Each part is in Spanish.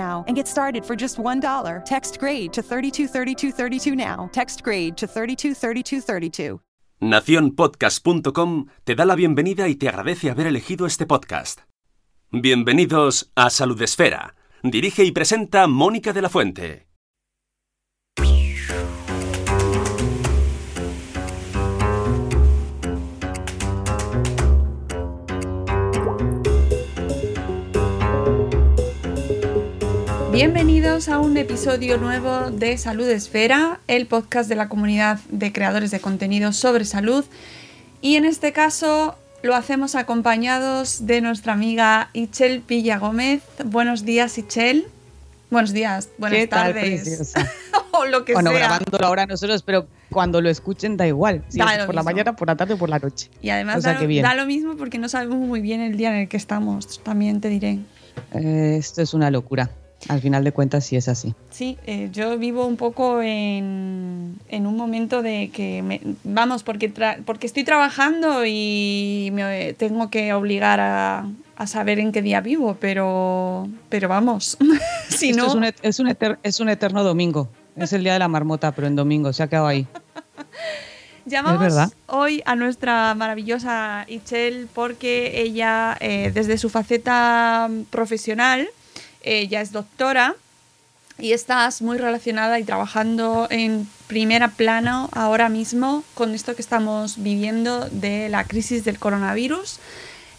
and get started for just $1. Text grade to 323232 now. Text grade to 323232. Naciónpodcast.com te da la bienvenida y te agradece haber elegido este podcast. Bienvenidos a Salud Esfera. Dirige y presenta Mónica de la Fuente. Bienvenidos a un episodio nuevo de Salud Esfera, el podcast de la comunidad de creadores de contenido sobre salud. Y en este caso lo hacemos acompañados de nuestra amiga Ichel Villa Gómez. Buenos días, Ichel. Buenos días, buenas ¿Qué tal, tardes. preciosa? o lo que bueno, sea. grabándolo ahora nosotros, pero cuando lo escuchen da igual. Si Da es por la mañana, por la tarde o por la noche. Y además O sea, da, que lo, bien. da lo mismo porque no sabemos muy bien el día en el que estamos, también te diré. Eh, esto es una locura. Al final de cuentas, sí es así. Sí, eh, yo vivo un poco en, en un momento de que, me- vamos, porque, tra- porque estoy trabajando y me tengo que obligar a, a saber en qué día vivo, pero, pero vamos, si Esto no, es, un, es, un eter- es un eterno domingo. Es el día de la marmota, pero en domingo. Se ha quedado ahí. llamamos hoy a nuestra maravillosa Ichel porque ella, eh, desde su faceta profesional, ella es doctora y estás muy relacionada y trabajando en primera plano ahora mismo con esto que estamos viviendo de la crisis del coronavirus,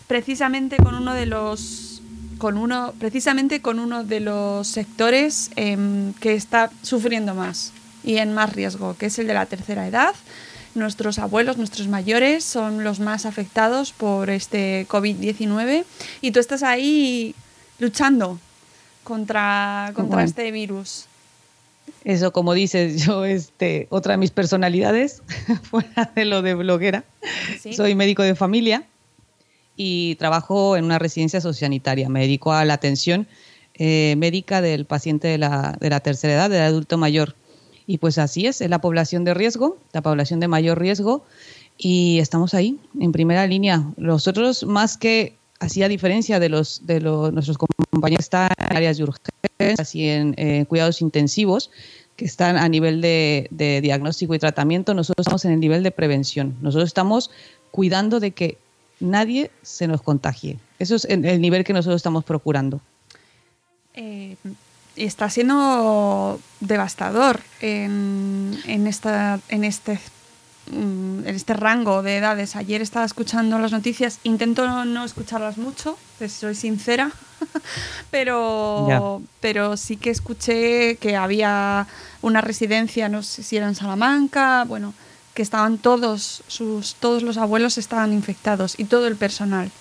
precisamente con uno de los con uno precisamente con uno de los sectores em, que está sufriendo más y en más riesgo, que es el de la tercera edad. Nuestros abuelos, nuestros mayores son los más afectados por este COVID-19 y tú estás ahí luchando contra, contra Bueno. este virus. Eso, como dices, yo, este, otra de mis personalidades, fuera de lo de bloguera, ¿sí? soy médico de familia y trabajo en una residencia sociosanitaria. Me dedico a la atención eh, médica del paciente de la, de la tercera edad, del adulto mayor. Y pues así es, es la población de riesgo, la población de mayor riesgo, y estamos ahí, en primera línea. Nosotros, más que así a diferencia de los de los, nuestros compañeros, están en áreas de urgencias y en eh, cuidados intensivos, que están a nivel de, diagnóstico y tratamiento, nosotros estamos en el nivel de prevención. Nosotros estamos cuidando de que nadie se nos contagie. Eso es el el nivel que nosotros estamos procurando. Eh, está siendo devastador en, en, esta, en, este, en este rango de edades. Ayer estaba escuchando las noticias, intento no, escucharlas mucho, pues soy sincera, pero, pero sí que escuché que había una residencia, no sé si era en Salamanca, bueno, que estaban todos, sus, todos los abuelos estaban infectados y todo el personal.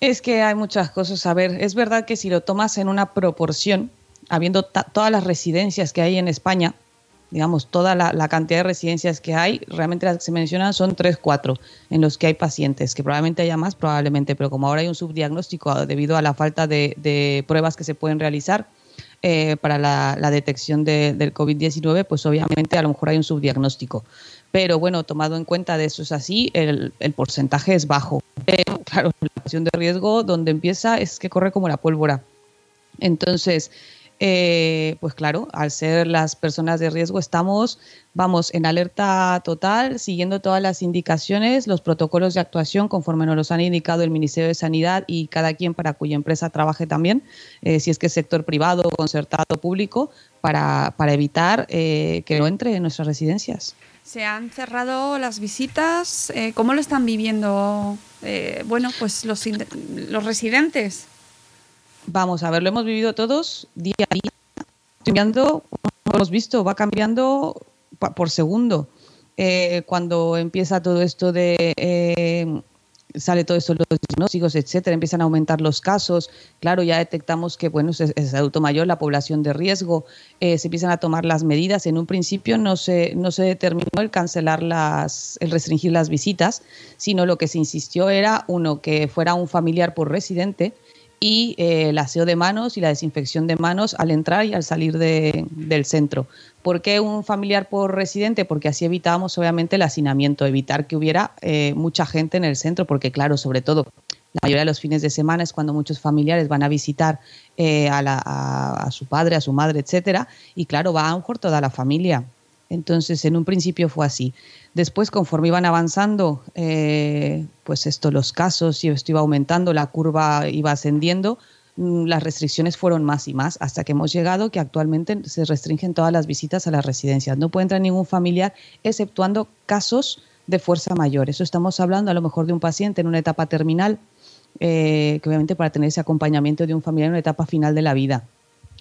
Es que hay muchas cosas a ver. Es verdad que si lo tomas en una proporción, habiendo todas las residencias que hay en España, digamos, toda la, la cantidad de residencias que hay, realmente las que se mencionan son 3, 4 en los que hay pacientes, que probablemente haya más, probablemente, pero como ahora hay un subdiagnóstico debido a la falta de, de pruebas que se pueden realizar, eh, para la, detección del COVID-19, pues obviamente a lo mejor hay un subdiagnóstico. Pero bueno, tomado en cuenta de eso es así, el, el porcentaje es bajo. Pero claro, la población de riesgo donde empieza es que corre como la pólvora. Entonces, eh, pues claro, al ser las personas de riesgo estamos, vamos, en alerta total, siguiendo todas las indicaciones, los protocolos de actuación conforme nos los han indicado el Ministerio de Sanidad y cada quien para cuya empresa trabaje también, eh, si es que es sector privado, concertado, público, para, para evitar eh, que no entre en nuestras residencias. Se han cerrado las visitas, ¿cómo lo están viviendo? bueno, pues los, los residentes. Vamos a ver, lo hemos vivido todos día a día. Cambiando, hemos visto, va cambiando por segundo. Eh, cuando empieza todo esto de eh, sale todo esto los diagnósticos, etcétera, empiezan a aumentar los casos. Claro, ya detectamos que bueno, es, adulto mayor, la población de riesgo, eh, se empiezan a tomar las medidas. En un principio no se, no se determinó el cancelar las, el restringir las visitas, sino lo que se insistió era uno que fuera un familiar por residente y eh, el aseo de manos y la desinfección de manos al entrar y al salir del centro. ¿Por qué un familiar por residente? Porque así evitábamos obviamente el hacinamiento, evitar que hubiera eh, mucha gente en el centro, porque claro, sobre todo la mayoría de los fines de semana es cuando muchos familiares van a visitar eh, a, su padre, a su madre, etcétera, y claro, va a un mejor toda la familia. Entonces, en un principio fue así. Después, conforme iban avanzando, eh, pues esto, los casos, y esto iba aumentando, la curva iba ascendiendo, mm, las restricciones fueron más y más, hasta que hemos llegado que actualmente se restringen todas las visitas a las residencias. No puede entrar ningún familiar, exceptuando casos de fuerza mayor. Eso estamos hablando a lo mejor de un paciente en una etapa terminal, eh, que obviamente para tener ese acompañamiento de un familiar en una etapa final de la vida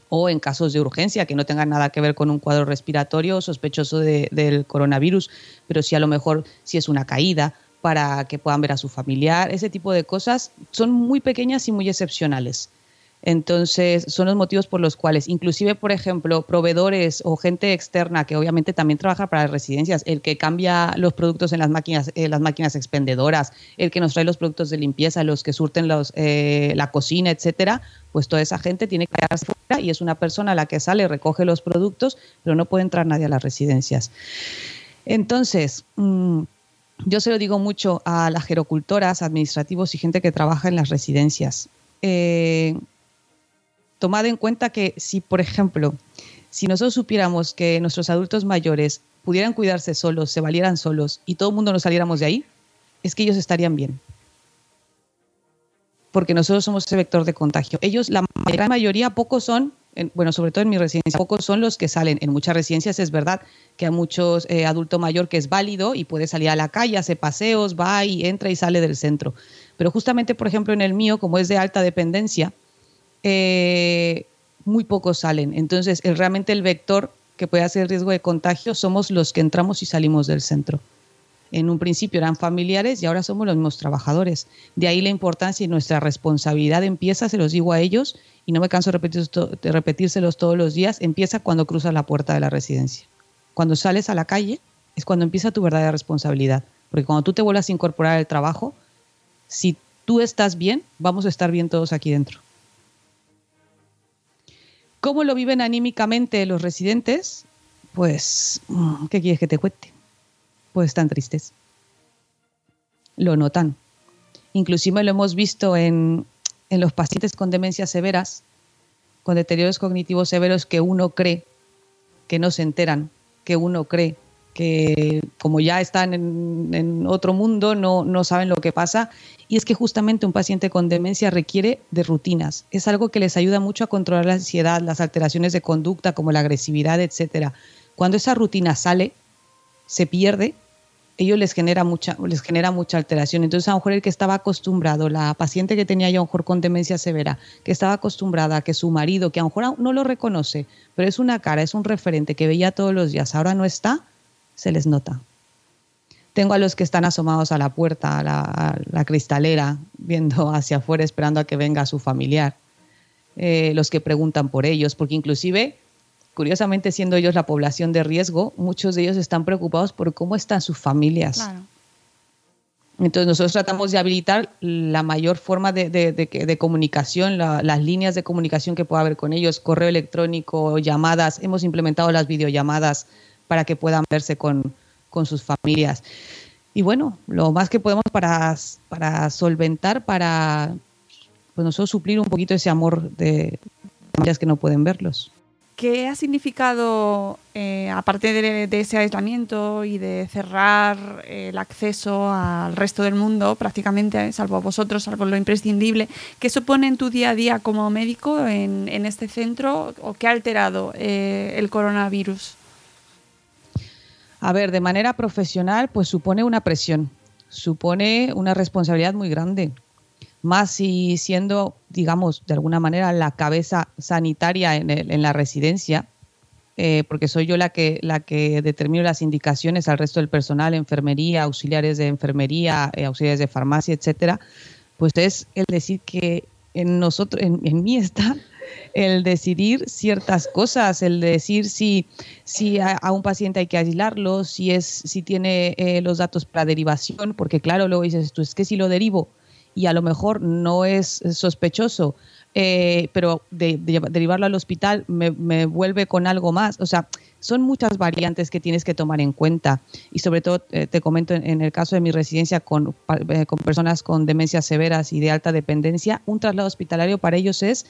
o en casos de urgencia que no tengan nada que ver con un cuadro respiratorio sospechoso del coronavirus, pero sí a lo mejor si es una caída para que puedan ver a su familiar, ese tipo de cosas son muy pequeñas y muy excepcionales. Entonces, son los motivos por los cuales, inclusive, por ejemplo, proveedores o gente externa que obviamente también trabaja para las residencias, el que cambia los productos en las máquinas, en las máquinas expendedoras, el que nos trae los productos de limpieza, los que surten los, eh, la cocina, etcétera, pues toda esa gente tiene que quedarse y es una persona la que sale, recoge los productos, pero no puede entrar nadie a las residencias. Entonces, mm, yo se lo digo mucho a las gerocultoras, administrativos y gente que trabaja en las residencias. Eh, tomad en cuenta que si, por ejemplo, si nosotros supiéramos que nuestros adultos mayores pudieran cuidarse solos, se valieran solos y todo el mundo nos saliéramos de ahí, es que ellos estarían bien. Porque nosotros somos ese vector de contagio. Ellos, la gran mayoría, pocos son, bueno, sobre todo en mi residencia, pocos son los que salen. En muchas residencias es verdad que hay muchos eh, adulto mayor que es válido y puede salir a la calle, hace paseos, va y entra y sale del centro. Pero justamente, por ejemplo, en el mío, como es de alta dependencia, eh, muy pocos salen. Entonces, el, realmente el vector que puede hacer riesgo de contagio somos los que entramos y salimos del centro. En un principio eran familiares y ahora somos los mismos trabajadores. De ahí la importancia y nuestra responsabilidad empieza, se los digo a ellos, y no me canso de, repetírselos todos los días, empieza cuando cruzas la puerta de la residencia. Cuando sales a la calle es cuando empieza tu verdadera responsabilidad. Porque cuando tú te vuelvas a incorporar al trabajo, si tú estás bien, vamos a estar bien todos aquí dentro. ¿Cómo lo viven anímicamente los residentes? Pues, mm, ¿qué quieres que te cuente? Pues están tristes. Lo notan. Inclusive lo hemos visto en, en los pacientes con demencias severas, con deterioros cognitivos severos que uno cree que no se enteran, que uno cree que como ya están en, otro mundo, no, no, saben lo que pasa. Y es que justamente un paciente con demencia requiere de rutinas. Es algo que les ayuda mucho a controlar la ansiedad, las alteraciones de conducta como la agresividad, etc. Cuando esa rutina sale, se pierde, ellos les genera mucha, les genera mucha alteración. Entonces, a lo mejor el que estaba acostumbrado, la paciente que tenía ya a lo mejor con demencia severa, que estaba acostumbrada a que su marido, que a lo mejor no lo reconoce, pero es una cara, es un referente que veía todos los días, ahora no está, se les nota. Tengo a los que están asomados a la puerta, a la, cristalera, viendo hacia afuera, esperando a que venga su familiar. Eh, los que preguntan por ellos, porque inclusive, curiosamente siendo ellos la población de riesgo, muchos de ellos están preocupados por cómo están sus familias. Entonces nosotros tratamos de habilitar la mayor forma de, de- de comunicación, la- las líneas de comunicación que pueda haber con ellos, correo electrónico, llamadas. Hemos implementado las videollamadas para que puedan verse con, con sus familias. Y bueno, lo más que podemos para, para solventar, para pues nosotros suplir un poquito ese amor de familias que no pueden verlos. ¿Qué ha significado, eh, aparte de, de ese aislamiento y de cerrar eh, el acceso al resto del mundo, prácticamente, salvo a vosotros, salvo lo imprescindible, qué supone en tu día a día como médico en, en este centro o qué ha alterado eh, el coronavirus? A ver, de manera profesional, pues supone una presión, supone una responsabilidad muy grande. Más si siendo, digamos, de alguna manera la cabeza sanitaria en, la residencia, eh, porque soy yo la que, la que determino las indicaciones al resto del personal, enfermería, auxiliares de enfermería, eh, auxiliares de farmacia, etcétera, pues es el decir que en nosotros, en mí está el decidir ciertas cosas, el decir si, si a, un paciente hay que aislarlo, si es, si tiene eh, los datos para derivación, porque claro, luego dices tú, es que si lo derivo y a lo mejor no es sospechoso, eh, pero de, derivarlo al hospital me, me vuelve con algo más. O sea, son muchas variantes que tienes que tomar en cuenta. Y sobre todo, eh, te comento, en, el caso de mi residencia con, con personas con demencias severas y de alta dependencia, un traslado hospitalario para ellos es,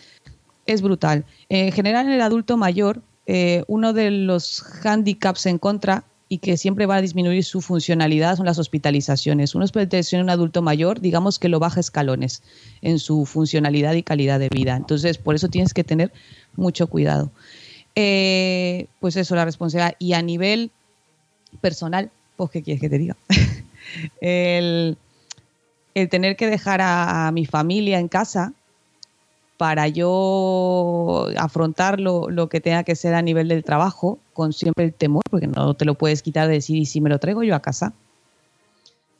es brutal. En general, en el adulto mayor, eh, uno de los handicaps en contra y que siempre va a disminuir su funcionalidad son las hospitalizaciones. Una hospitalización en un adulto mayor, digamos que lo baja escalones en su funcionalidad y calidad de vida. Entonces, por eso tienes que tener mucho cuidado. Eh, pues eso, la responsabilidad. Y a nivel personal, pues, ¿qué quieres que te diga? el, el tener que dejar a, a mi familia en casa para yo afrontar lo, que tenga que ser a nivel del trabajo, con siempre el temor, porque no te lo puedes quitar de decir, ¿y si me lo traigo yo a casa?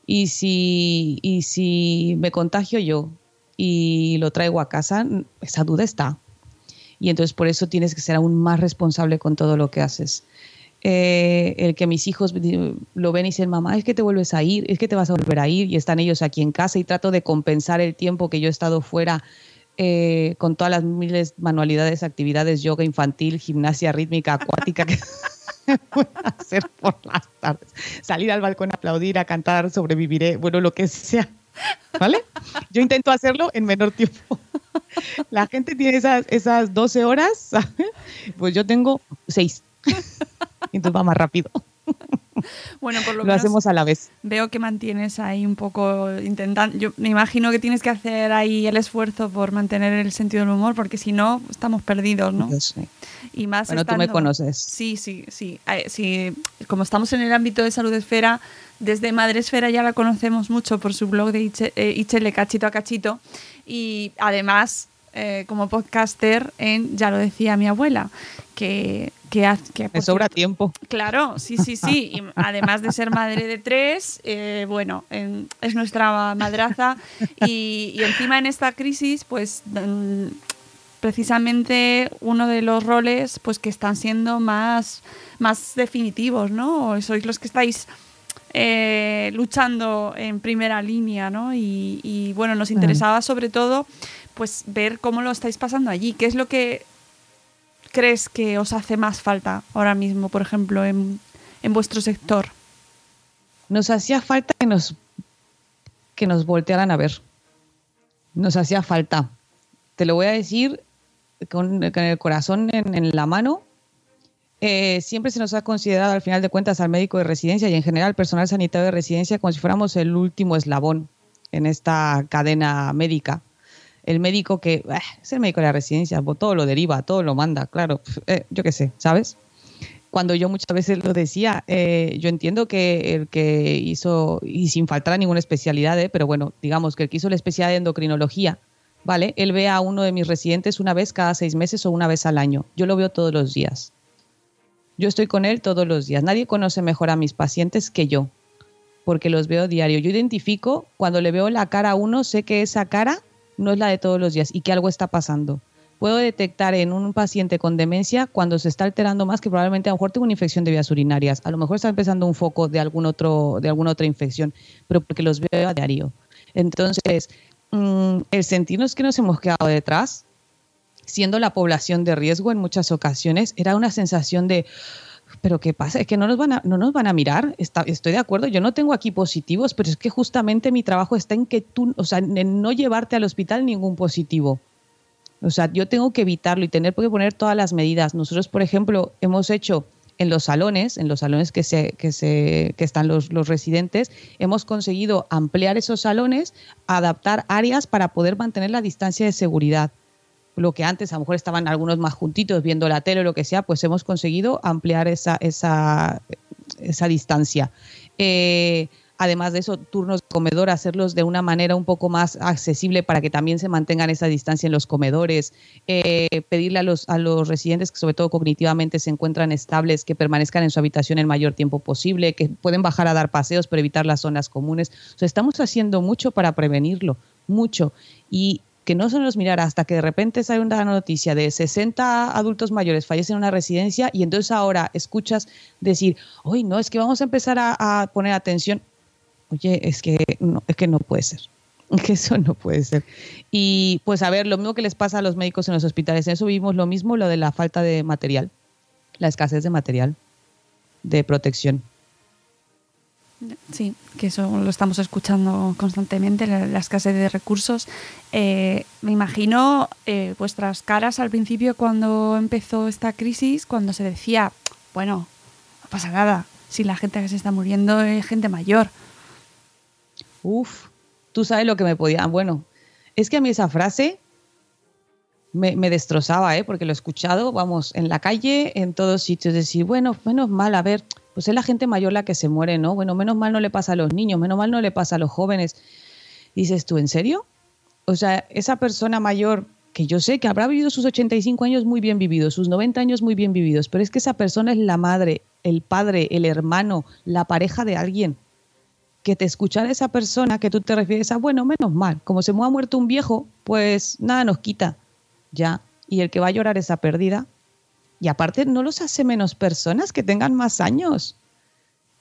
Y si, y si me contagio yo y lo traigo a casa, esa duda está. Y entonces por eso tienes que ser aún más responsable con todo lo que haces. Eh, el que mis hijos lo ven y dicen, mamá, es que te vuelves a ir, es que te vas a volver a ir, y están ellos aquí en casa y trato de compensar el tiempo que yo he estado fuera eh, con todas las miles de manualidades, actividades, yoga infantil, gimnasia rítmica, acuática que puedo hacer por las tardes. Salir al balcón a aplaudir, a cantar, sobreviviré, bueno, lo que sea. ¿Vale? Yo intento hacerlo en menor tiempo. La gente tiene esas, esas 12 horas, ¿sabes? Pues yo tengo 6. Entonces va más rápido. Bueno, por lo, Lo menos hacemos a la vez. veo que mantienes ahí un poco intentando. Yo me imagino que tienes que hacer ahí el esfuerzo por mantener el sentido del humor, porque si no, estamos perdidos, ¿no? Yo sé. Y más Bueno, tú me conoces. Sí, sí, sí. Sí. Como estamos en el ámbito de salud esfera, desde Madre Esfera ya la conocemos mucho por su blog de eh, Ichele Cachito a Cachito. Y además, eh, como podcaster, en Ya lo decía mi abuela, que, que, Me sobra tiempo. Claro, sí, sí, sí. Y además de ser madre de tres, eh, bueno, en- es nuestra madraza. Y, y encima en esta crisis, pues mm, precisamente uno de los roles pues que están siendo más, más definitivos, ¿no? Sois los que estáis eh, luchando en primera línea, ¿no? Y, y, bueno, nos interesaba sobre todo pues ver cómo lo estáis pasando allí. ¿Qué es lo que crees que os hace más falta ahora mismo, por ejemplo, en, en vuestro sector? Nos hacía falta que nos, que nos voltearan a ver. Nos hacía falta. Te lo voy a decir con, con el corazón en, en la mano. Eh, siempre se nos ha considerado, al final de cuentas, al médico de residencia y en general al personal sanitario de residencia como si fuéramos el último eslabón en esta cadena médica. El médico que eh, es el médico de la residencia, pues, todo lo deriva, todo lo manda, claro, eh, yo qué sé, ¿sabes? Cuando yo muchas veces lo decía, eh, yo entiendo que el que hizo, y sin faltar a ninguna especialidad, eh, pero bueno, digamos que el que hizo la especialidad de endocrinología, ¿vale? Él ve a uno de mis residentes una vez cada seis meses o una vez al año. Yo lo veo todos los días. Yo estoy con él todos los días. Nadie conoce mejor a mis pacientes que yo, porque los veo diario. Yo identifico, cuando le veo la cara a uno, sé que esa cara no es la de todos los días y que algo está pasando. puedo detectar en un paciente con demencia cuando se está alterando más que probablemente a lo mejor tengo una infección de vías urinarias, a lo mejor está empezando un foco de algún otro de alguna otra infección, pero porque los veo a diario. Entonces, mm, el sentirnos que nos hemos quedado detrás, siendo la población de riesgo en muchas ocasiones, era una sensación de pero ¿qué pasa? Es que no nos van a, no nos van a mirar. estoy de acuerdo, yo no tengo aquí positivos, pero es que justamente mi trabajo está en que tú, o sea, en no llevarte al hospital ningún positivo. O sea, yo tengo que evitarlo y tener que poner todas las medidas. Nosotros, por ejemplo, hemos hecho en los salones, en los salones que, se, que, se, que están los, los residentes, hemos conseguido ampliar esos salones, adaptar áreas para poder mantener la distancia de seguridad lo que antes a lo mejor estaban algunos más juntitos viendo la tele o lo que sea, pues hemos conseguido ampliar esa, esa, esa distancia. Eh, además de eso, turnos de comedor, hacerlos de una manera un poco más accesible para que también se mantengan esa distancia en los comedores, eh, pedirle a los, a los residentes que sobre todo cognitivamente se encuentran estables, que permanezcan en su habitación el mayor tiempo posible, que pueden bajar a dar paseos para evitar las zonas comunes. O sea, estamos haciendo mucho para prevenirlo, mucho. Y que no se nos mirara hasta que de repente sale una noticia de 60 adultos mayores fallecen en una residencia y entonces ahora escuchas decir, hoy no, es que vamos a empezar a poner atención oye, es que no, es que no puede ser. Que eso no puede ser. Y pues a ver, lo mismo que les pasa a los médicos en los hospitales, en eso vimos lo mismo, lo de la falta de material, la escasez de material de protección. Sí, que eso lo estamos escuchando constantemente, la, escasez de recursos. Eh, me imagino eh, vuestras caras al principio cuando empezó esta crisis, cuando se decía, bueno, no pasa nada, si la gente que se está muriendo es gente mayor. Uf, tú sabes lo que me podía. Bueno, es que a mí esa frase me, destrozaba, ¿eh? porque lo he escuchado, vamos, en la calle, en todos sitios, decir, bueno, menos mal, a ver, pues es la gente mayor la que se muere, ¿no? Bueno, menos mal no le pasa a los niños, menos mal no le pasa a los jóvenes. Dices tú, ¿en serio? O sea, esa persona mayor que yo sé que habrá vivido sus 85 años muy bien vividos, sus 90 años muy bien vividos, pero es que esa persona es la madre, el padre, el hermano, la pareja de alguien que te escuchara esa persona que tú te refieres a, bueno, menos mal, como se me ha muerto un viejo, pues nada nos quita, ya. Y el que va a llorar esa pérdida, y aparte no los hace menos personas que tengan más años.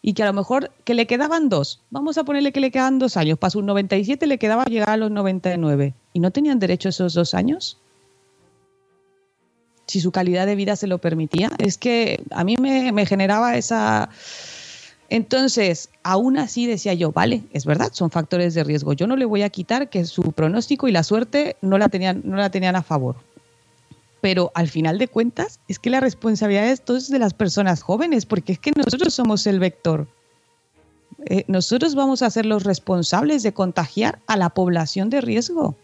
Y que a lo mejor que le quedaban dos, vamos a ponerle que le quedan dos años, pasó un 97, le quedaba llegar a los 99. ¿Y no tenían derecho a esos dos años? Si su calidad de vida se lo permitía. Es que a mí me, me generaba esa entonces, aún así decía yo, vale, es verdad, son factores de riesgo. Yo no le voy a quitar que su pronóstico y la suerte no la tenían, no la tenían a favor. Pero al final de cuentas, es que la responsabilidad es de las personas jóvenes, porque es que nosotros somos el vector. Eh, nosotros vamos a ser los responsables de contagiar a la población de riesgo.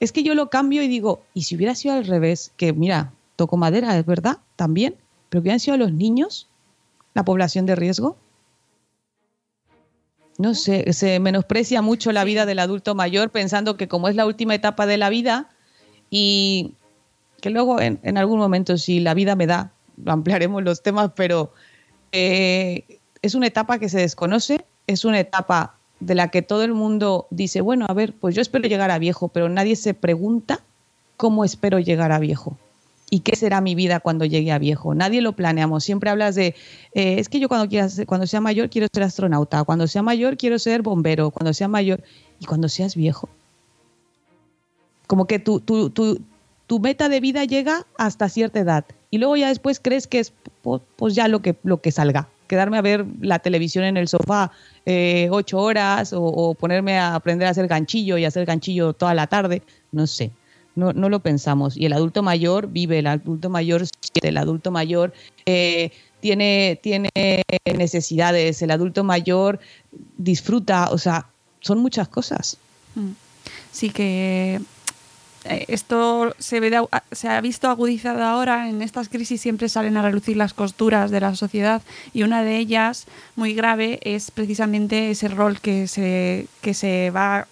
Es que yo lo cambio y digo, ¿y si hubiera sido al revés? Que mira, toco madera, es verdad, también, pero hubieran sido los niños la población de riesgo? No sé, se menosprecia mucho la vida del adulto mayor pensando que como es la última etapa de la vida y que luego en, algún momento si la vida me da, ampliaremos los temas, pero eh, es una etapa que se desconoce, es una etapa de la que todo el mundo dice, bueno, a ver, pues yo espero llegar a viejo, pero nadie se pregunta cómo espero llegar a viejo y qué será mi vida cuando llegue a viejo. Nadie lo planeamos. Siempre hablas de, eh, es que yo cuando, quiera, cuando sea mayor quiero ser astronauta, cuando sea mayor quiero ser bombero, cuando sea mayor, y cuando seas viejo. Como que tu, tu, tu, tu meta de vida llega hasta cierta edad y luego ya después crees que es pues ya lo que, lo que salga. Quedarme a ver la televisión en el sofá eh, ocho horas o, ponerme a aprender a hacer ganchillo y hacer ganchillo toda la tarde, no sé no, no lo pensamos. Y el adulto mayor vive, el adulto mayor siente, el adulto mayor eh, tiene, tiene necesidades, el adulto mayor disfruta, o sea, son muchas cosas. Mm. Sí que esto se, ve se ha visto agudizado ahora, en estas crisis siempre salen a relucir las costuras de la sociedad y una de ellas, muy grave, es precisamente ese rol que se, que se va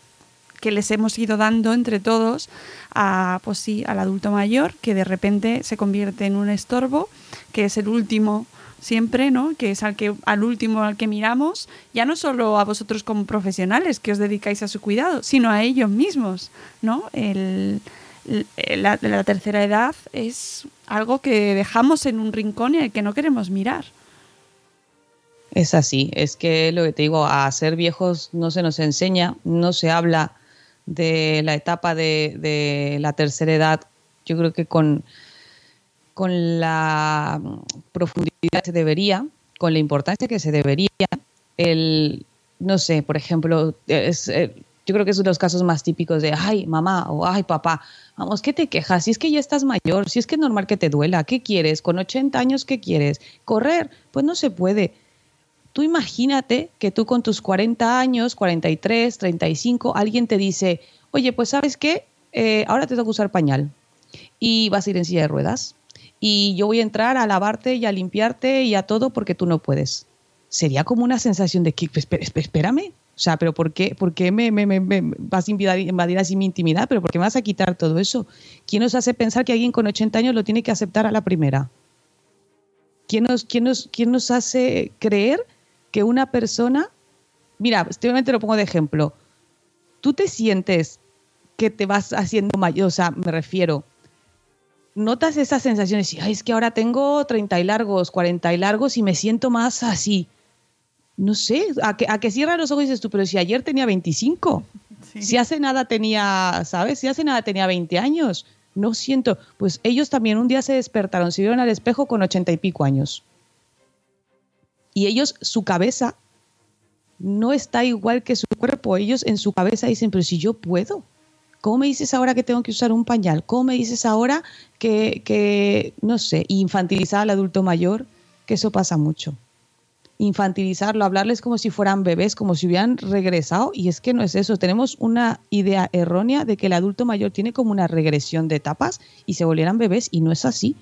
que les hemos ido dando entre todos a, pues sí, al adulto mayor, que de repente se convierte en un estorbo, que es el último siempre, ¿no? Que es al que al último al que miramos, ya no solo a vosotros como profesionales que os dedicáis a su cuidado, sino a ellos mismos, ¿no? El, la, la tercera edad es algo que dejamos en un rincón y al que no queremos mirar. Es así, es que lo que te digo, a ser viejos no se nos enseña, no se habla de la etapa de, de la tercera edad, yo creo que con, con la profundidad que se debería, con la importancia que se debería, el, no sé, por ejemplo, eh, yo creo que es uno de los casos más típicos de, ay, mamá o ay, papá, vamos, ¿qué te quejas? Si es que ya estás mayor, si es que es normal que te duela, ¿qué quieres? Con 80 años, ¿qué quieres? ¿Correr? Pues no se puede. Tú imagínate que tú con tus 40 años, 43, 35, alguien te dice, oye, pues sabes qué, eh, ahora te que usar pañal y vas a ir en silla de ruedas y yo voy a entrar a lavarte y a limpiarte y a todo porque tú no puedes. Sería como una sensación de que, pues, espérame, o sea, pero ¿por qué, por qué me, me, me, vas a invadir, invadir, así mi intimidad? ¿Pero por qué me vas a quitar todo eso? ¿Quién nos hace pensar que alguien con 80 años lo tiene que aceptar a la primera? ¿Quién nos, quién nos, quién nos hace creer que una persona, mira, simplemente lo pongo de ejemplo, tú te sientes que te vas haciendo mayor, o sea, me refiero, notas esas sensaciones, Ay, es que ahora tengo 30 y largos, 40 y largos y me siento más así. No sé, a que, a que cierras los ojos y dices tú, pero si ayer tenía 25, si hace nada tenía, ¿sabes? Si hace nada tenía 20 años, no siento. Pues ellos también un día se despertaron, se vieron al espejo con 80 y pico años. Y ellos, su cabeza no está igual que su cuerpo. Ellos en su cabeza dicen, pero si yo puedo. ¿Cómo me dices ahora que tengo que usar un pañal? ¿Cómo me dices ahora que, que no sé, infantilizar al adulto mayor? Que eso pasa mucho. Infantilizarlo, hablarles como si fueran bebés, como si hubieran regresado. Y es que no es eso. Tenemos una idea errónea de que el adulto mayor tiene como una regresión de etapas y se volvieran bebés y no es así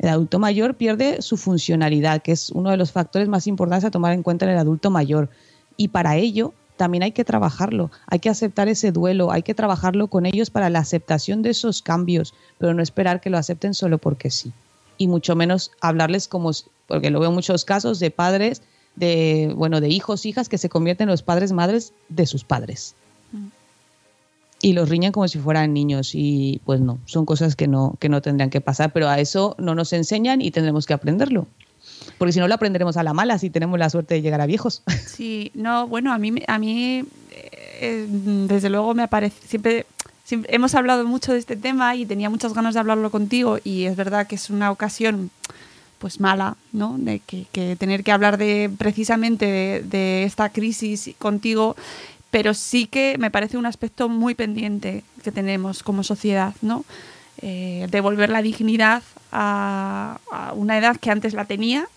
el adulto mayor pierde su funcionalidad, que es uno de los factores más importantes a tomar en cuenta en el adulto mayor. Y para ello también hay que trabajarlo, hay que aceptar ese duelo, hay que trabajarlo con ellos para la aceptación de esos cambios, pero no esperar que lo acepten solo porque sí. Y mucho menos hablarles como, porque lo veo en muchos casos de padres, de, bueno, de hijos, hijas que se convierten en los padres, madres de sus padres y los riñen como si fueran niños y pues no, son cosas que no, que no tendrían que pasar, pero a eso no nos enseñan y tendremos que aprenderlo. Porque si no lo aprenderemos a la mala si tenemos la suerte de llegar a viejos. Sí, no, bueno, a mí, a mí eh, desde luego me aparece, siempre, siempre, hemos hablado mucho de este tema y tenía muchas ganas de hablarlo contigo y es verdad que es una ocasión pues mala, ¿no? De que, tener que hablar de precisamente de, de esta crisis contigo pero sí que me parece un aspecto muy pendiente que tenemos como sociedad, ¿no? Eh, devolver la dignidad a, una edad que antes la tenía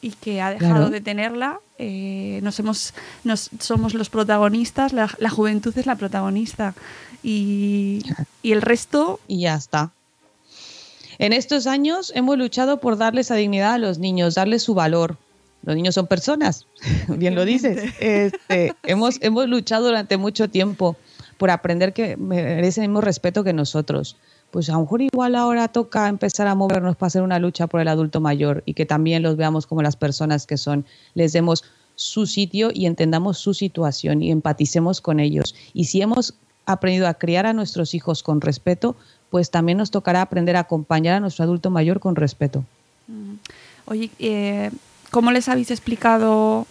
y que ha dejado de tenerla. Eh, nos hemos, nos, somos los protagonistas, la, juventud es la protagonista y, y el resto... Y ya está. En estos años hemos luchado por darles esa dignidad a los niños, darles su valor, los niños son personas, bien lo dices. Este, hemos, hemos luchado durante mucho tiempo por aprender que merecen el mismo respeto que nosotros. Pues a lo mejor igual ahora toca empezar a movernos para hacer una lucha por el adulto mayor y que también los veamos como las personas que son, les demos su sitio y entendamos su situación y empaticemos con ellos. Y si hemos aprendido a criar a nuestros hijos con respeto, pues también nos tocará aprender a acompañar a nuestro adulto mayor con respeto. Mm. Oye, eh, ¿Cómo les habéis explicado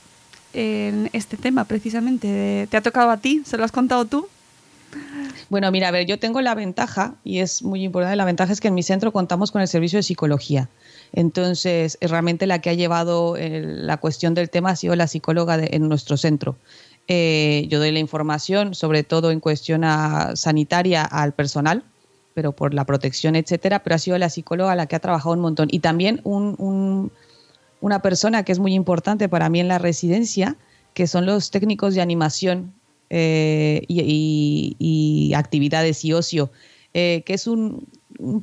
en este tema precisamente? ¿Te ha tocado a ti? ¿Se lo has contado tú? Bueno, mira, a ver, yo tengo la ventaja, y es muy importante, la ventaja es que en mi centro contamos con el servicio de psicología. Entonces, realmente la que ha llevado la cuestión del tema ha sido la psicóloga en nuestro centro. Eh, yo doy la información, sobre todo en cuestión sanitaria, al personal, pero por la protección, etcétera, pero ha sido la psicóloga la que ha trabajado un montón. Y también un una persona que es muy importante para mí en la residencia, que son los técnicos de animación eh, y, actividades y ocio, eh, que es un,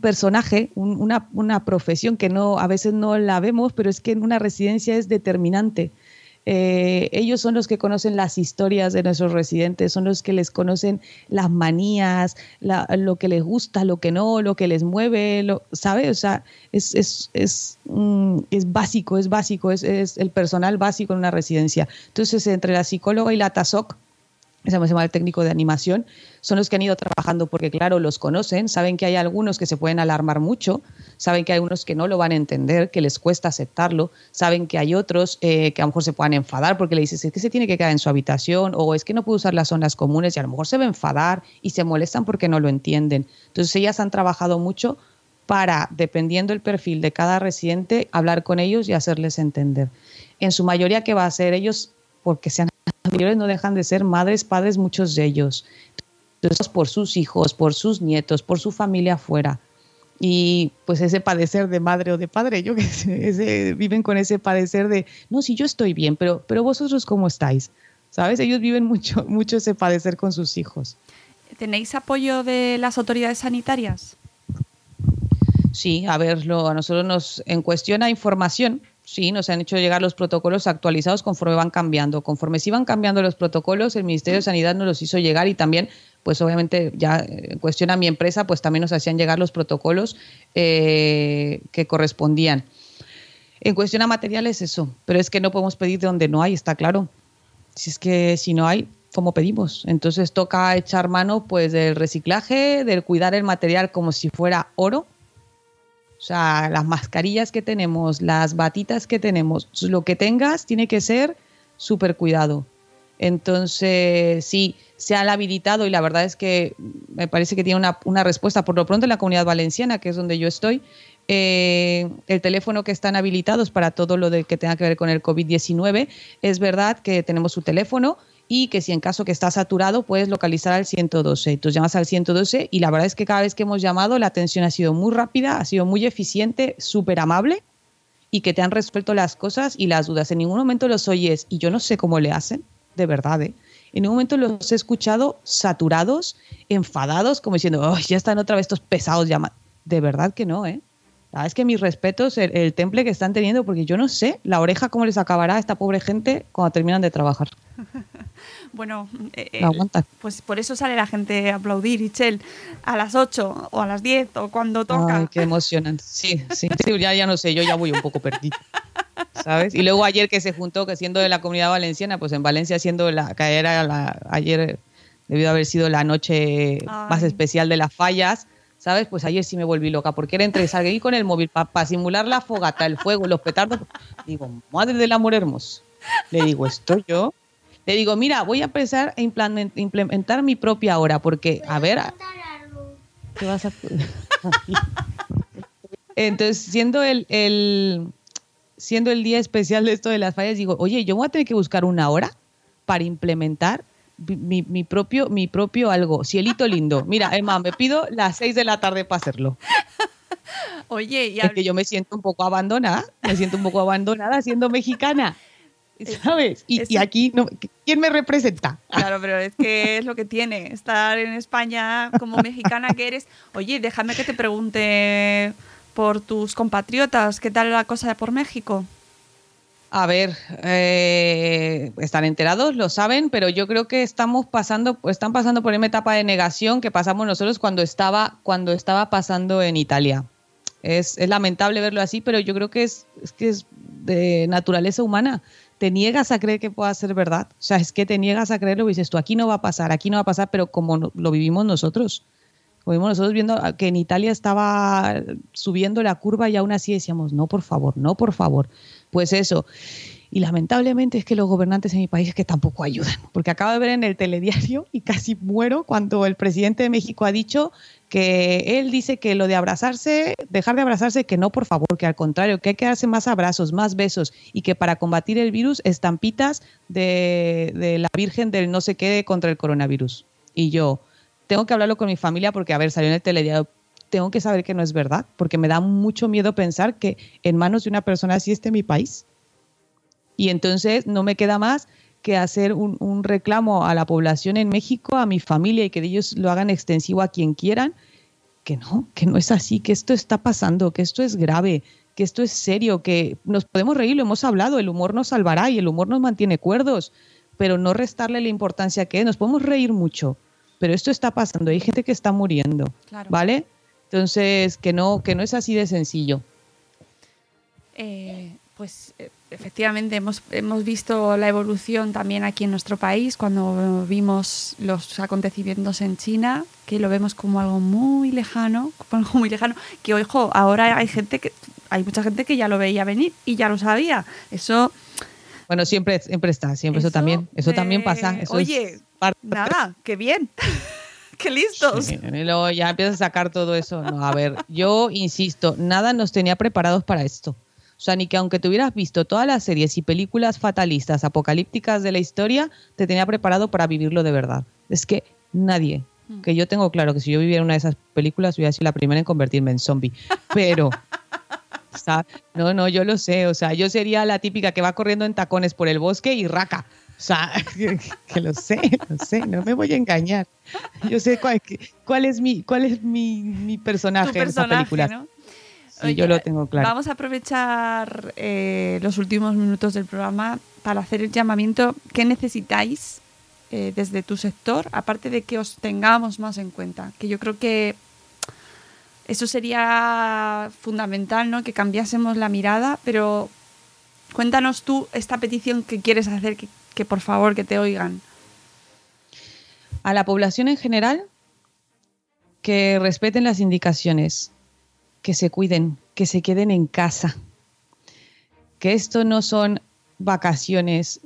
personaje, una, una, profesión que no a veces no la vemos, pero es que en una residencia es determinante. Eh, ellos son los que conocen las historias de nuestros residentes, son los que les conocen las manías, lo que les gusta, lo que no, lo que les mueve, lo, ¿sabe? O sea, es, es, es, mm, es básico, es básico, es, es, el personal básico en una residencia. Entonces, entre la psicóloga y la TASOC, se llama el técnico de animación, son los que han ido trabajando porque, claro, los conocen, saben que hay algunos que se pueden alarmar mucho, saben que hay unos que no lo van a entender, que les cuesta aceptarlo, saben que hay otros eh, que a lo mejor se puedan enfadar porque le dices, es que se tiene que quedar en su habitación o es que no puede usar las zonas comunes y a lo mejor se va a enfadar y se molestan porque no lo entienden. Entonces, ellas han trabajado mucho para, dependiendo del perfil de cada residente, hablar con ellos y hacerles entender. En su mayoría, ¿qué va a hacer? Ellos, porque sean mayores, no dejan de ser madres, padres, muchos de ellos. Entonces, por sus hijos, por sus nietos, por su familia afuera. Y pues ese padecer de madre o de padre, yo que sé, viven con ese padecer de, no, si yo estoy bien, pero, pero vosotros cómo estáis. ¿Sabes? Ellos viven mucho, mucho ese padecer con sus hijos. ¿Tenéis apoyo de las autoridades sanitarias? Sí, a verlo, a nosotros nos, en cuestión a información, sí, nos han hecho llegar los protocolos actualizados conforme van cambiando. Conforme se iban cambiando los protocolos, el Ministerio de Sanidad nos los hizo llegar y también, pues obviamente, ya en cuestión a mi empresa, pues también nos hacían llegar los protocolos eh, que correspondían. En cuestión a materiales, eso, pero es que no podemos pedir de donde no hay, está claro. Si es que si no hay, ¿cómo pedimos? Entonces toca echar mano pues del reciclaje, del cuidar el material como si fuera oro o sea, las mascarillas que tenemos, las batitas que tenemos, lo que tengas tiene que ser súper cuidado. Entonces, sí, se han habilitado y la verdad es que me parece que tiene una, respuesta. Por lo pronto en la comunidad valenciana, que es donde yo estoy, eh, el teléfono que están habilitados para todo lo de que tenga que ver con el COVID-19, es verdad que tenemos su teléfono, y que si en caso que está saturado puedes localizar al 112. Entonces llamas al 112 y la verdad es que cada vez que hemos llamado la atención ha sido muy rápida, ha sido muy eficiente, súper amable y que te han resuelto las cosas y las dudas. En ningún momento los oyes y yo no sé cómo le hacen, de verdad, ¿eh? En ningún momento los he escuchado saturados, enfadados, como diciendo, ya están otra vez estos pesados llamados. De verdad que no, ¿eh? La es que mis respetos, el, el, temple que están teniendo, porque yo no sé la oreja cómo les acabará a esta pobre gente cuando terminan de trabajar. bueno, eh, eh pues por eso sale la gente a aplaudir, Ichel, a las 8 o a las 10 o cuando toca. Ay, qué emocionante. Sí, sí, ya, ya no sé, yo ya voy un poco perdido. ¿Sabes? Y luego ayer que se juntó, que siendo de la comunidad valenciana, pues en Valencia siendo la, que era la, ayer debió haber sido la noche más especial de las fallas, ¿sabes? Pues ayer sí me volví loca, porque era entre salir con el móvil para simular la fogata, el fuego, los petardos. Digo, madre del amor hermoso. Le digo, ¿esto yo? Le digo, mira, voy a empezar a implementar mi propia hora, porque, a ver... ¿Qué vas a...? Entonces, siendo el, el, siendo el día especial de esto de las fallas, digo, oye, yo voy a tener que buscar una hora para implementar mi, propio, mi propio algo. Cielito lindo. Mira, Emma, me pido las 6 de la tarde para hacerlo. Oye, y es que yo me siento un poco abandonada, me siento un poco abandonada siendo mexicana. ¿Sabes? Y, aquí, no, ¿quién me representa? Claro, pero es que es lo que tiene estar en España como mexicana que eres. Oye, déjame que te pregunte por tus compatriotas, ¿qué tal la cosa por México? A ver, eh, están enterados, lo saben, pero yo creo que estamos pasando, están pasando por una etapa de negación que pasamos nosotros cuando estaba, cuando estaba pasando en Italia. Es, lamentable verlo así, pero yo creo que es, que es de naturaleza humana. Te niegas a creer que pueda ser verdad. O sea, es que te niegas a creerlo y dices tú, aquí no va a pasar, aquí no va a pasar, pero como lo vivimos nosotros. Lo vimos nosotros viendo que en Italia estaba subiendo la curva y aún así decíamos, no, por favor, no, por favor pues eso. Y lamentablemente es que los gobernantes en mi país es que tampoco ayudan, porque acabo de ver en el telediario y casi muero cuando el presidente de México ha dicho que él dice que lo de abrazarse, dejar de abrazarse, que no, por favor, que al contrario, que hay que darse más abrazos, más besos y que para combatir el virus, estampitas de, de la Virgen del no sé qué contra el coronavirus. Y yo tengo que hablarlo con mi familia porque, a ver, salió en el telediario, tengo que saber que no es verdad, porque me da mucho miedo pensar que en manos de una persona así esté mi país. Y entonces no me queda más que hacer un, reclamo a la población en México, a mi familia y que ellos lo hagan extensivo a quien quieran, que no, que no es así, que esto está pasando, que esto es grave, que esto es serio, que nos podemos reír, lo hemos hablado, el humor nos salvará y el humor nos mantiene cuerdos, pero no restarle la importancia que es. Nos podemos reír mucho, pero esto está pasando, hay gente que está muriendo, ¿vale? Entonces, que no, que no es así de sencillo. Eh, pues eh, efectivamente hemos, hemos visto la evolución también aquí en nuestro país cuando vimos los acontecimientos en China, que lo vemos como algo muy lejano, como algo muy lejano, que ojo, ahora hay gente que hay mucha gente que ya lo veía venir y ya lo sabía. Eso bueno, siempre, siempre está, siempre eso, también, eso también pasa. oye, nada, qué bien. Qué listos. y luego ya empiezas a sacar todo eso. No, a ver, yo insisto, nada nos tenía preparados para esto. O sea, ni que aunque te hubieras visto todas las series y películas fatalistas, apocalípticas de la historia, te tenía preparado para vivirlo de verdad. Es que nadie, hmm. que yo tengo claro que si yo viviera una de esas películas hubiera sido la primera en convertirme en zombie. Pero, no, no, yo lo sé. O sea, yo sería la típica que va corriendo en tacones por el bosque y raca. O sea, que, lo sé, lo sé, no me voy a engañar. Yo sé cuál, cuál es mi, cuál es mi, personaje, en esa película. ¿no? yo lo tengo claro. Vamos a aprovechar eh, los últimos minutos del programa para hacer el llamamiento. ¿Qué necesitáis eh, desde tu sector? Aparte de que os tengamos más en cuenta, que yo creo que eso sería fundamental, ¿no? Que cambiásemos la mirada, pero cuéntanos tú esta petición que quieres hacer, que, que por favor que te oigan. A la población en general, que respeten las indicaciones, que se cuiden, que se queden en casa, que esto no son vacaciones,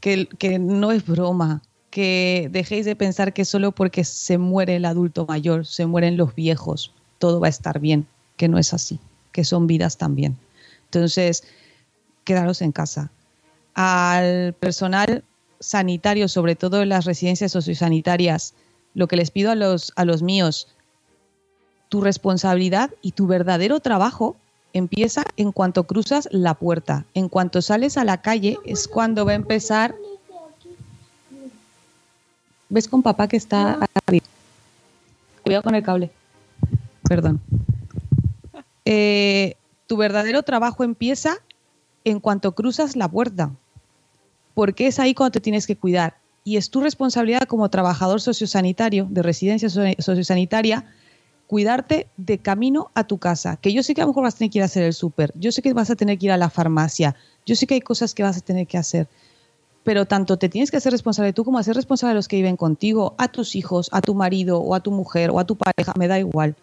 que, que no es broma, que dejéis de pensar que solo porque se muere el adulto mayor, se mueren los viejos, todo va a estar bien, que no es así, que son vidas también. Entonces, quedaros en casa. Al personal sanitario, sobre todo en las residencias sociosanitarias, lo que les pido a los, a los míos, tu responsabilidad y tu verdadero trabajo empieza en cuanto cruzas la puerta. En cuanto sales a la calle es cuando va a empezar. ¿Ves con papá que está arriba? Cuidado con el cable. Perdón. Eh, tu verdadero trabajo empieza en cuanto cruzas la puerta, porque es ahí cuando te tienes que cuidar. Y es tu responsabilidad como trabajador sociosanitario, de residencia sociosanitaria, cuidarte de camino a tu casa. Que yo sé que a lo mejor vas a tener que ir a hacer el súper, yo sé que vas a tener que ir a la farmacia, yo sé que hay cosas que vas a tener que hacer. Pero tanto te tienes que hacer responsable tú como hacer responsable de los que viven contigo, a tus hijos, a tu marido o a tu mujer o a tu pareja, me da igual.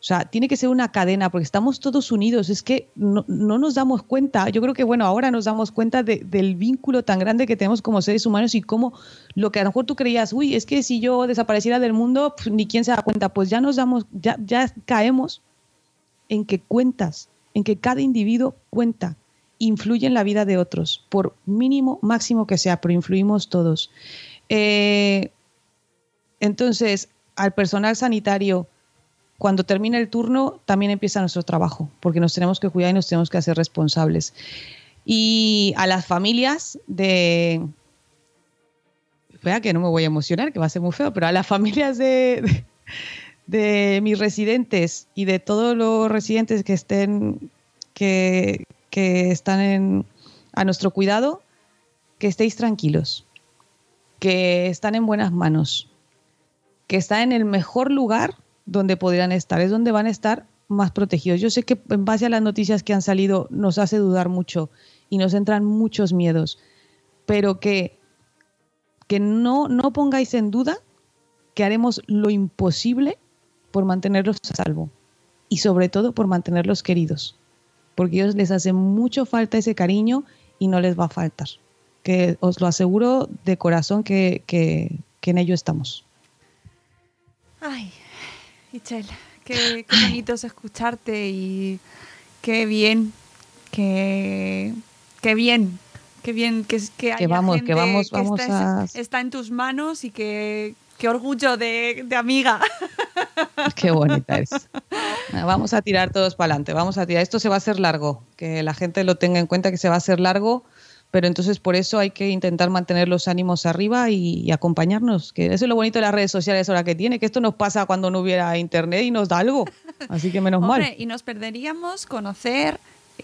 O sea, tiene que ser una cadena porque estamos todos unidos. Es que no, nos damos cuenta. Yo creo que, bueno, ahora nos damos cuenta del vínculo tan grande que tenemos como seres humanos y cómo lo que a lo mejor tú creías, uy, es que si yo desapareciera del mundo, ni quién se da cuenta. Pues ya nos damos, ya, ya caemos en que cuentas, en que cada individuo cuenta, influye en la vida de otros, por mínimo, máximo que sea, pero influimos todos. Eh, entonces, al personal sanitario, cuando termina el turno también empieza nuestro trabajo, porque nos tenemos que cuidar y nos tenemos que hacer responsables. Y a las familias de... Vea que no me voy a emocionar, que va a ser muy feo, pero a las familias de, de, mis residentes y de todos los residentes que estén que, que están en, a nuestro cuidado, que estéis tranquilos, que están en buenas manos, que están en el mejor lugar donde podrían estar, es donde van a estar más protegidos. Yo sé que en base a las noticias que han salido nos hace dudar mucho y nos entran muchos miedos, pero que, que no, no pongáis en duda que haremos lo imposible por mantenerlos a salvo y sobre todo por mantenerlos queridos, porque ellos les hace mucho falta ese cariño y no les va a faltar. Que os lo aseguro de corazón que, que, que en ello estamos. Ay, Michelle, qué, bonito es escucharte y qué bien, qué, qué bien, qué bien que, que, que vamos, que vamos, vamos está, a... está en tus manos y que qué orgullo de, de amiga. Qué bonita es. Vamos a tirar todos para adelante, vamos a tirar. Esto se va a hacer largo, que la gente lo tenga en cuenta que se va a hacer largo pero entonces por eso hay que intentar mantener los ánimos arriba y, acompañarnos, que eso es lo bonito de las redes sociales ahora que tiene, que esto nos pasa cuando no hubiera internet y nos da algo, así que menos mal. Y nos perderíamos conocer,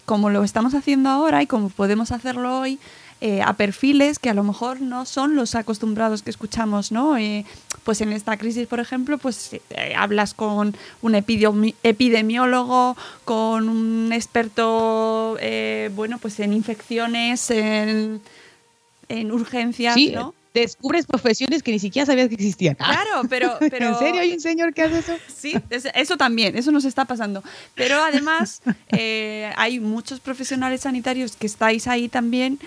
como lo estamos haciendo ahora y como podemos hacerlo hoy, eh, a perfiles que a lo mejor no son los acostumbrados que escuchamos, ¿no? Eh, pues en esta crisis, por ejemplo, pues eh, hablas con un epidemi- epidemiólogo, con un experto, eh, bueno, pues en infecciones, en, en urgencias, Sí, ¿no? descubres profesiones que ni siquiera sabías que existían. Claro, pero, pero ¿En serio hay un señor que hace eso? Sí, es- eso también, eso nos está pasando. Pero además eh, hay muchos profesionales sanitarios que estáis ahí también,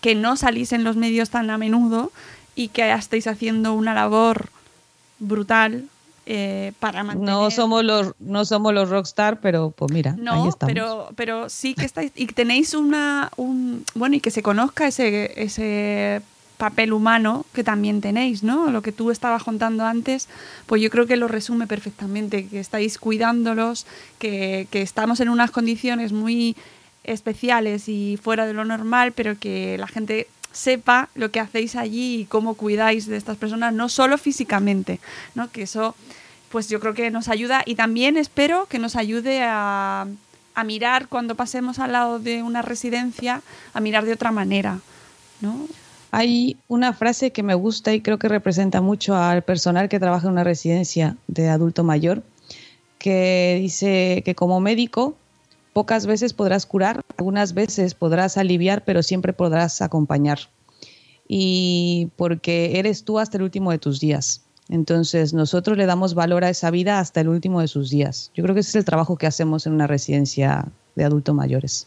que no salís en los medios tan a menudo y que estáis haciendo una labor brutal eh, para mantener... No somos los, no somos los rockstar, pero pues mira, ahí No, estamos. pero, pero sí que estáis y tenéis una un bueno y que se conozca ese, ese papel humano que también tenéis, ¿no? Lo que tú estabas contando antes, pues yo creo que lo resume perfectamente, que estáis cuidándolos, que, que estamos en unas condiciones muy especiales y fuera de lo normal, pero que la gente sepa lo que hacéis allí y cómo cuidáis de estas personas, no solo físicamente, ¿no? Que eso pues yo creo que nos ayuda y también espero que nos ayude a, a mirar cuando pasemos al lado de una residencia, a mirar de otra manera, ¿no? Hay una frase que me gusta y creo que representa mucho al personal que trabaja en una residencia de adulto mayor, que dice que como médico pocas veces podrás curar, algunas veces podrás aliviar, pero siempre podrás acompañar. Y porque eres tú hasta el último de tus días. Entonces nosotros le damos valor a esa vida hasta el último de sus días. Yo creo que ese es el trabajo que hacemos en una residencia de adultos mayores.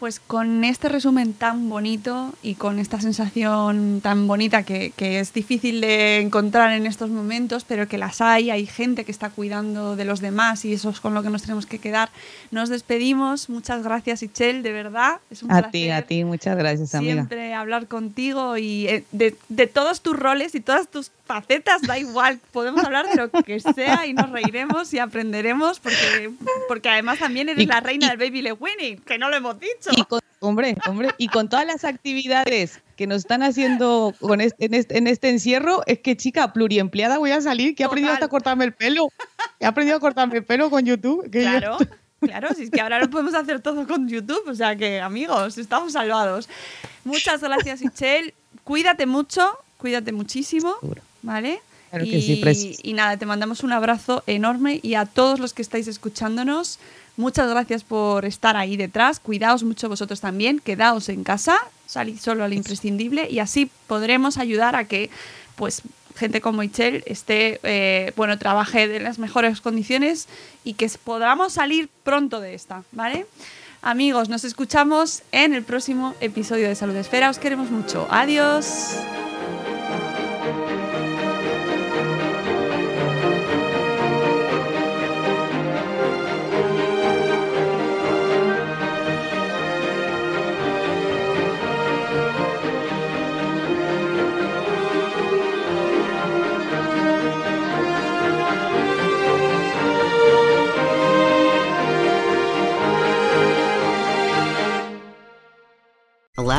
Pues con este resumen tan bonito y con esta sensación tan bonita que, que, es difícil de encontrar en estos momentos, pero que las hay, hay gente que está cuidando de los demás y eso es con lo que nos tenemos que quedar. Nos despedimos. Muchas gracias, Ichel, de verdad. Es un a placer ti, a ti, muchas gracias, amiga. Siempre hablar contigo y eh, de, de todos tus roles y todas tus facetas, da igual, podemos hablar de lo que sea y nos reiremos y aprenderemos porque, porque además también eres Y- la reina y- del Baby Le Winning, que no lo hemos dicho. Y con, hombre, hombre, y con todas las actividades que nos están haciendo con este- en, este, en este encierro, es que chica, pluriempleada voy a salir, que he aprendido hasta a cortarme el pelo. He aprendido a cortarme el pelo con YouTube. Que yo- Claro, claro, si es que ahora lo podemos hacer todo con YouTube, o sea que amigos, estamos salvados. Muchas gracias, Ichel. Cuídate mucho, cuídate muchísimo, Seguro. ¿Vale? Claro y, que sí, y nada, te mandamos un abrazo enorme y a todos los que estáis escuchándonos, muchas gracias por estar ahí detrás. Cuidaos mucho vosotros también, quedaos en casa, salid solo al imprescindible y así podremos ayudar a que, pues, gente como Ichel esté, eh, bueno, trabaje de las mejores condiciones y que podamos salir pronto de esta, ¿vale? Amigos, nos escuchamos en el próximo episodio de Salud Esfera. Os queremos mucho. Adiós.